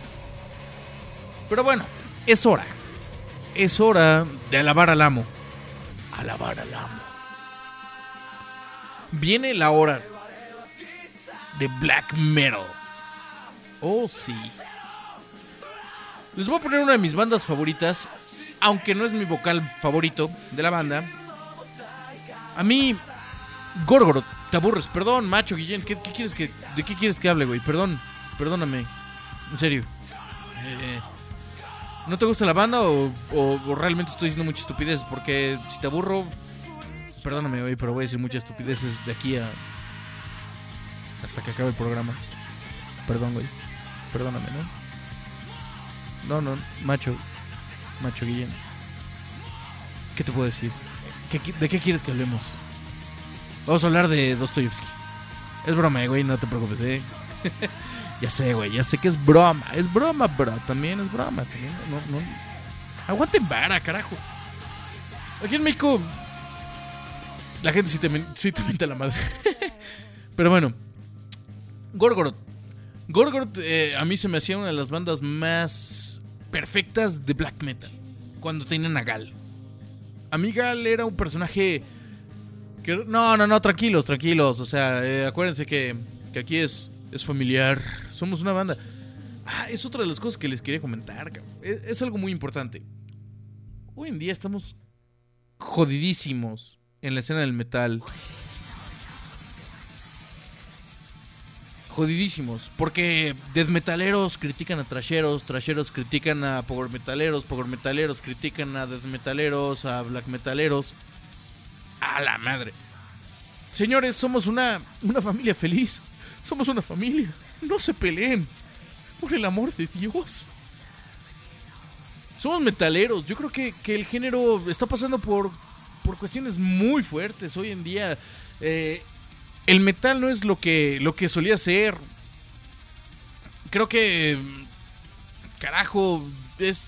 pero bueno, es hora. Es hora de alabar al amo. Alabar al amo. Viene la hora de black metal. Oh, sí. Les voy a poner una de mis bandas favoritas, aunque no es mi vocal favorito de la banda. A mí, Gorgoroth, te aburres. Perdón, macho, Guillén. ¿qué, qué quieres que, ¿De qué quieres que hable, güey? Perdón, perdóname. En serio. Eh, ¿No te gusta la banda o, realmente estoy diciendo muchas estupideces? Porque si te aburro, perdóname, güey, pero voy a decir muchas estupideces de aquí a. hasta que acabe el programa. Perdón, güey. Perdóname, ¿no? No, no, macho. Macho Guillén. ¿Qué te puedo decir? ¿Qué ¿De qué quieres que hablemos? Vamos a hablar de Dostoyevsky. Es broma, eh, güey, no te preocupes, eh. ya sé, güey, ya sé que es broma. Es broma, bro. También es broma. También, no, no. Aguanten vara, carajo. Aquí en México. La gente sí te, sí te miente la madre. Pero bueno. Gorgoroth. Gorgoroth eh, a mí se me hacía una de las bandas más perfectas de black metal. Cuando tenían a Gal. A mí Gal era un personaje... No, no, no, tranquilos, tranquilos. O sea, eh, acuérdense que, que aquí es, es familiar. Somos una banda. Ah, es otra de las cosas que les quería comentar. Es, es algo muy importante. Hoy en día estamos jodidísimos en la escena del metal. Jodidísimos. Porque death metaleros critican a trasheros, trasheros critican a power metaleros, power metaleros critican a death metaleros, a black metaleros. A la madre. Señores, somos una, una familia feliz. Somos una familia. No se peleen. Por el amor de Dios. Somos metaleros. Yo creo que, que el género está pasando por, por cuestiones muy fuertes hoy en día. Eh, el metal no es lo que, lo que solía ser. Creo que. Carajo, es.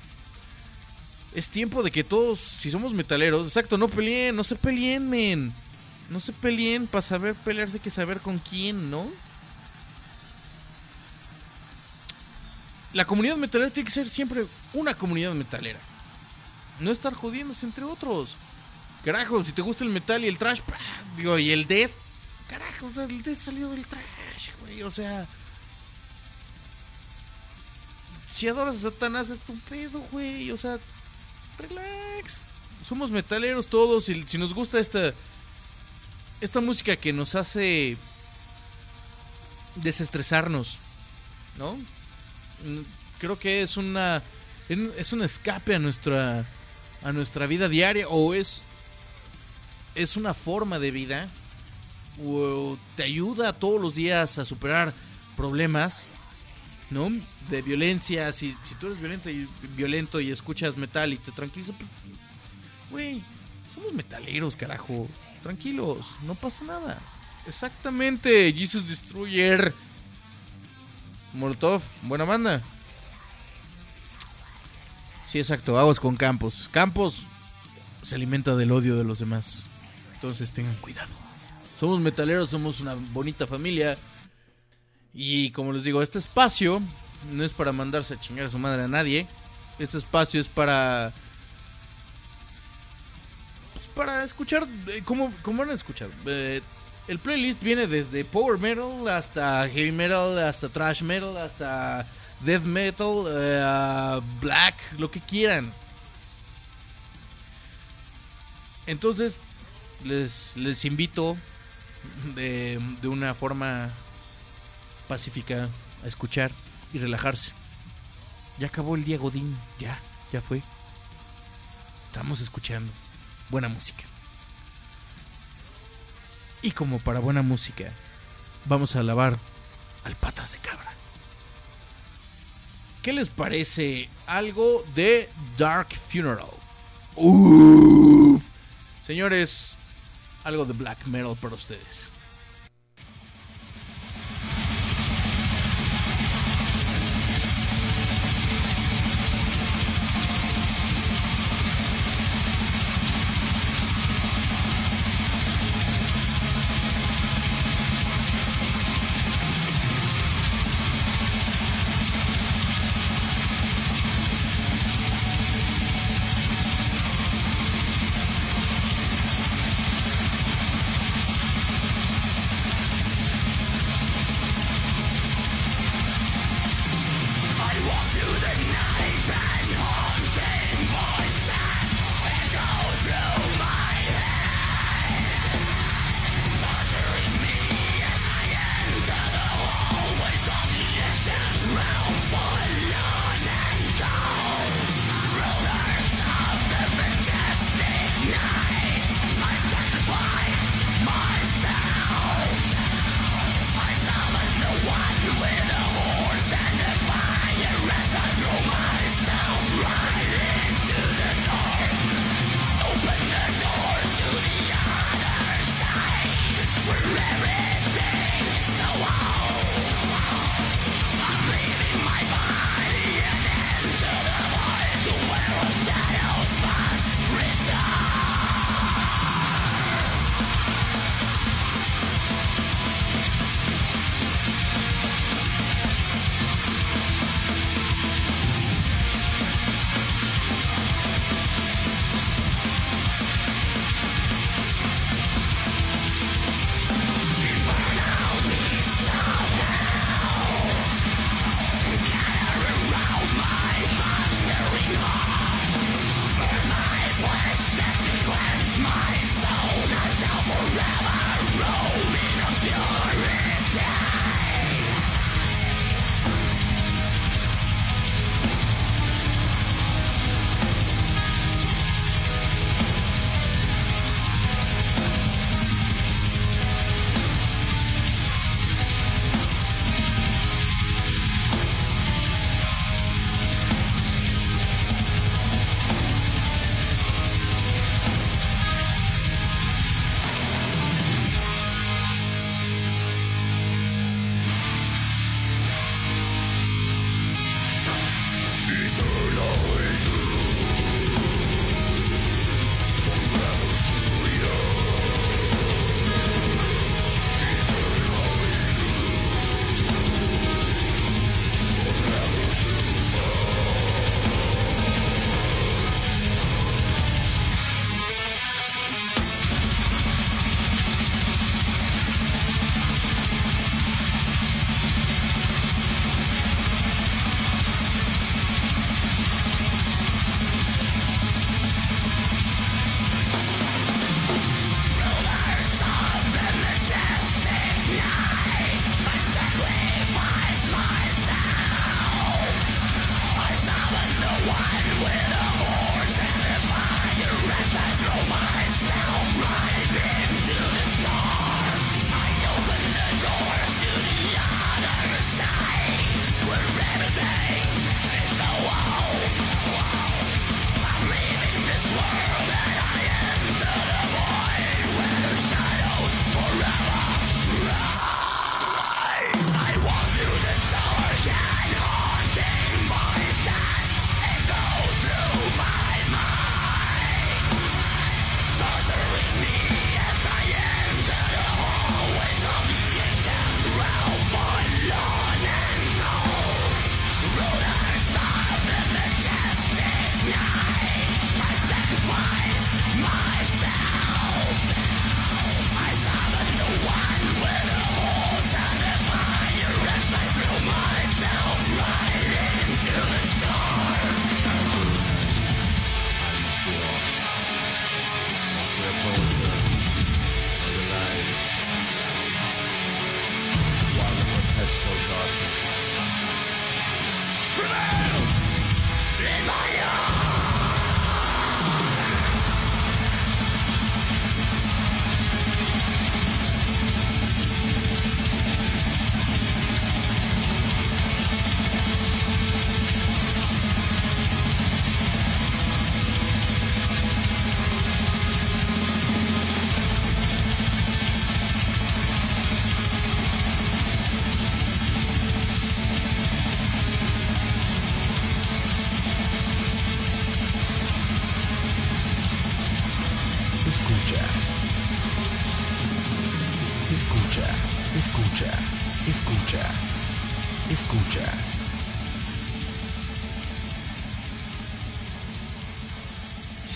Es tiempo de que todos, si somos metaleros, exacto, no peleen, no se peleen, men. No se peleen, para saber pelearse hay que saber con quién, ¿no? La comunidad metalera tiene que ser siempre una comunidad metalera. No estar jodiéndose entre otros. Carajo, si te gusta el metal y el trash, ¡pah! digo, y el death. Carajo, o sea, el death salió del trash, güey. O sea. Si adoras a Satanás es tu pedo, güey. O sea, relax. Somos metaleros todos y si nos gusta esta. Esta música que nos hace desestresarnos, ¿no? Creo que es una es un escape a nuestra a nuestra vida diaria o es es una forma de vida o te ayuda todos los días a superar problemas, ¿no? De violencia, si, si tú eres violento y, violento y escuchas metal y te tranquilizas, pues, güey, somos metaleros, carajo. Tranquilos, no pasa nada. Exactamente, Jesus Destroyer. Molotov, buena banda. Sí, exacto, aguas con Campos. Campos se alimenta del odio de los demás. Entonces tengan cuidado. Somos metaleros, somos una bonita familia. Y como les digo, este espacio no es para mandarse a chingar a su madre a nadie. Este espacio es para. Pues para escuchar. eh, ¿Cómo, cómo han escuchado? Eh, el playlist viene desde power metal hasta heavy metal, hasta thrash metal, hasta death metal, eh, black, lo que quieran. Entonces, les, les invito de, de una forma pacífica a escuchar y relajarse. Ya acabó el día Godín, ya, ya fue. Estamos escuchando buena música. Y como para buena música, vamos a alabar al patas de cabra. ¿Qué les parece algo de Dark Funeral? Uf. Señores, algo de black metal para ustedes.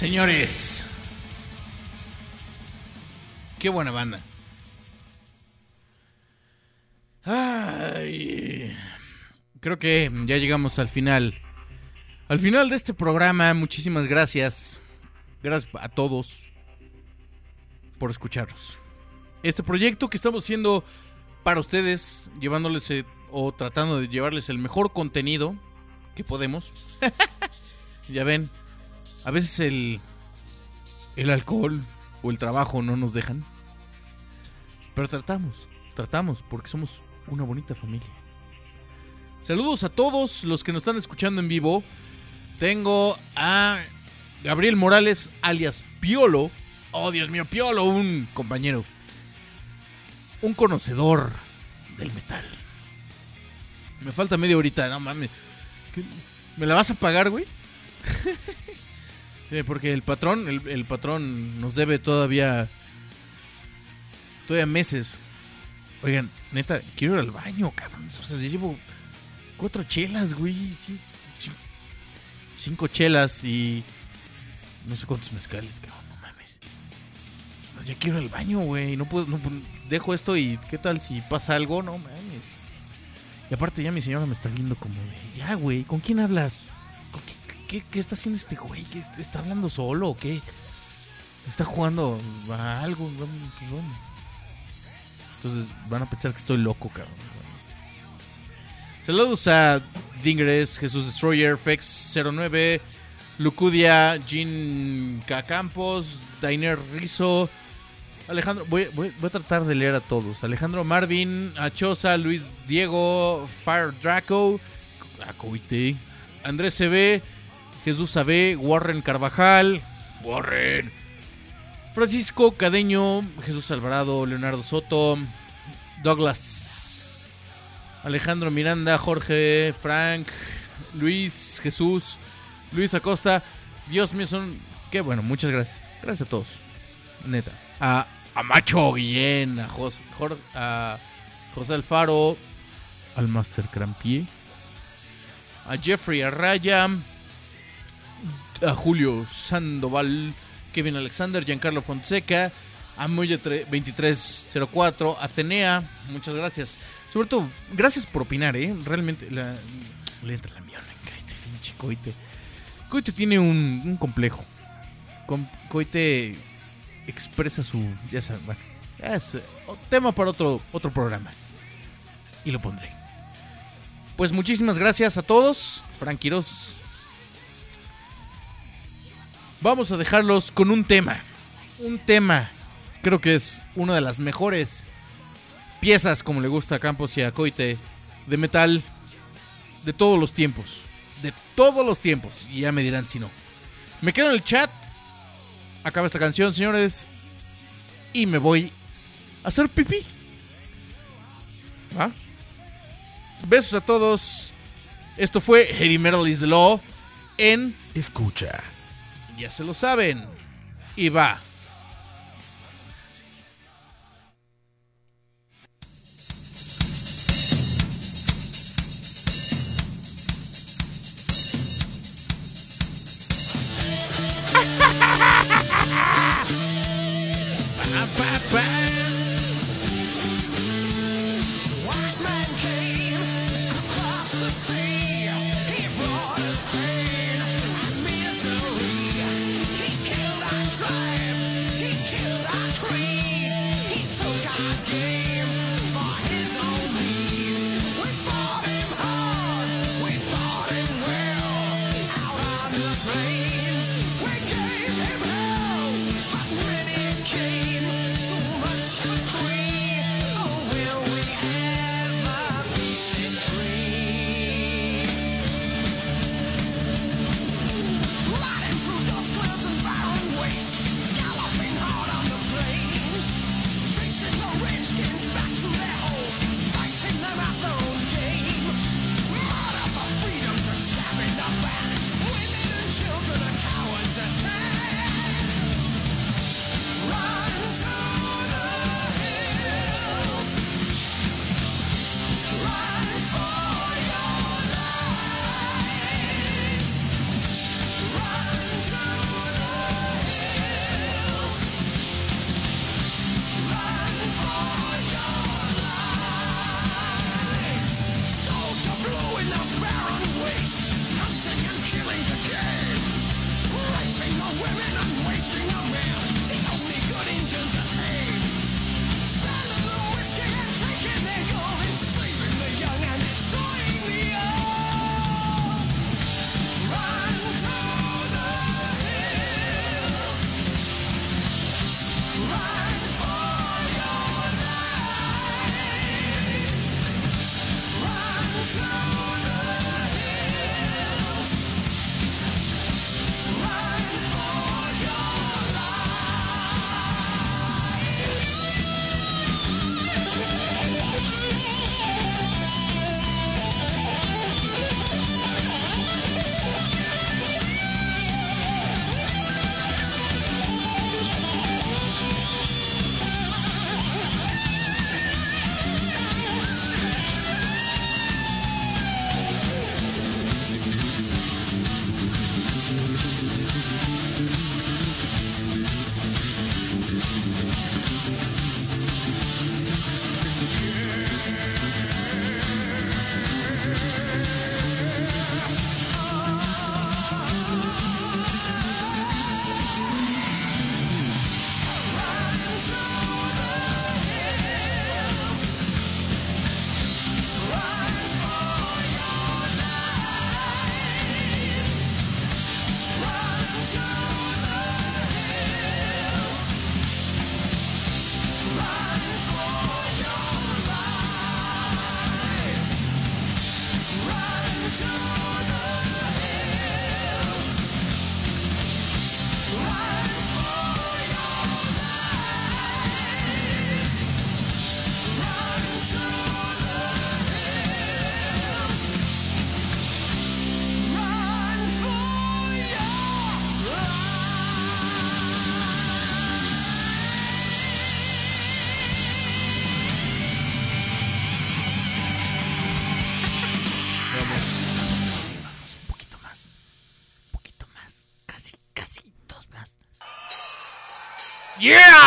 Señores. Qué buena banda. Ay, creo que ya llegamos al final. Al final de este programa, muchísimas gracias. Gracias a todos por escucharnos. Este proyecto que estamos haciendo para ustedes, llevándoles eh, o tratando de llevarles el mejor contenido que podemos. ya ven, a veces el, el alcohol o el trabajo no nos dejan. Pero tratamos, tratamos porque somos una bonita familia. Saludos a todos los que nos están escuchando en vivo. Tengo a Gabriel Morales, alias Piolo. Oh, Dios mío, Piolo, un compañero. Un conocedor del metal. Me falta media horita, no mames. ¿Me la vas a pagar, güey? Eh, Porque el patrón, el, patrón nos debe todavía. Todavía meses. Oigan, neta, quiero ir al baño, cabrón. O sea, llevo cuatro chelas, güey. sí, sí, cinco chelas y. No sé cuántos mezcales, cabrón. No mames. Pues ya quiero ir al baño, güey. No puedo. No, dejo esto y ¿qué tal si pasa algo? No mames. Y aparte, ya mi señora me está viendo como de. Ya, güey, ¿con quién hablas? ¿Con qué, qué- está haciendo este güey? ¿Qué, ¿Está hablando solo o qué? ¿Está jugando a algo? Entonces van a pensar que estoy loco, cabrón. Saludos a Dingres, Jesús Destroyer, Fex09, Lucudia, K. Campos, Dainer Rizo, Alejandro. Voy, voy- voy a tratar de leer a todos: Alejandro Marvin, Achosa, Luis Diego, Fire Draco, Acoite, Andrés CB, Jesús AB, Warren Carvajal, Warren. Francisco Cadeño, Jesús Alvarado, Leonardo Soto, Douglas, Alejandro Miranda, Jorge, Frank, Luis, Jesús, Luis Acosta. Dios mío, son. Qué bueno, muchas gracias. Gracias a todos. Neta. A, Macho Guillén, a, Jos- Jor- a José Alfaro, al Master Crampier, a Jeffrey Arraya, a Julio Sandoval, Kevin Alexander, Giancarlo Fonseca, a Moya tre- 2304, a Cenea, muchas gracias. Sobre todo, gracias por opinar, ¿eh? Realmente, la, le entra la mierda, este pinche coite. Coite tiene un, complejo. Com- coite expresa su. Ya saben, bueno, es tema para otro, otro programa. Y lo pondré. Pues muchísimas gracias a todos. Frank Quiroz. Vamos a dejarlos con un tema. Un tema. Creo que es una de las mejores piezas, como le gusta a Campos y a Coite, de metal de todos los tiempos. De todos los tiempos. Y ya me dirán si no. Me quedo en el chat. Acaba esta canción, señores. Y me voy a hacer pipí. ¿Va? Besos a todos. Esto fue Heavy Metal is Law en Escucha. Ya se lo saben. Y va.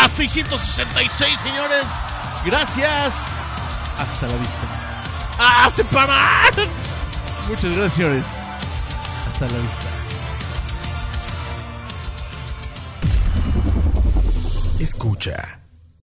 ¡Yeah! 666, señores. Gracias. Hasta la vista. ¡Ah! ¡Se pararon! Muchas gracias, señores. Hasta la vista. Escucha.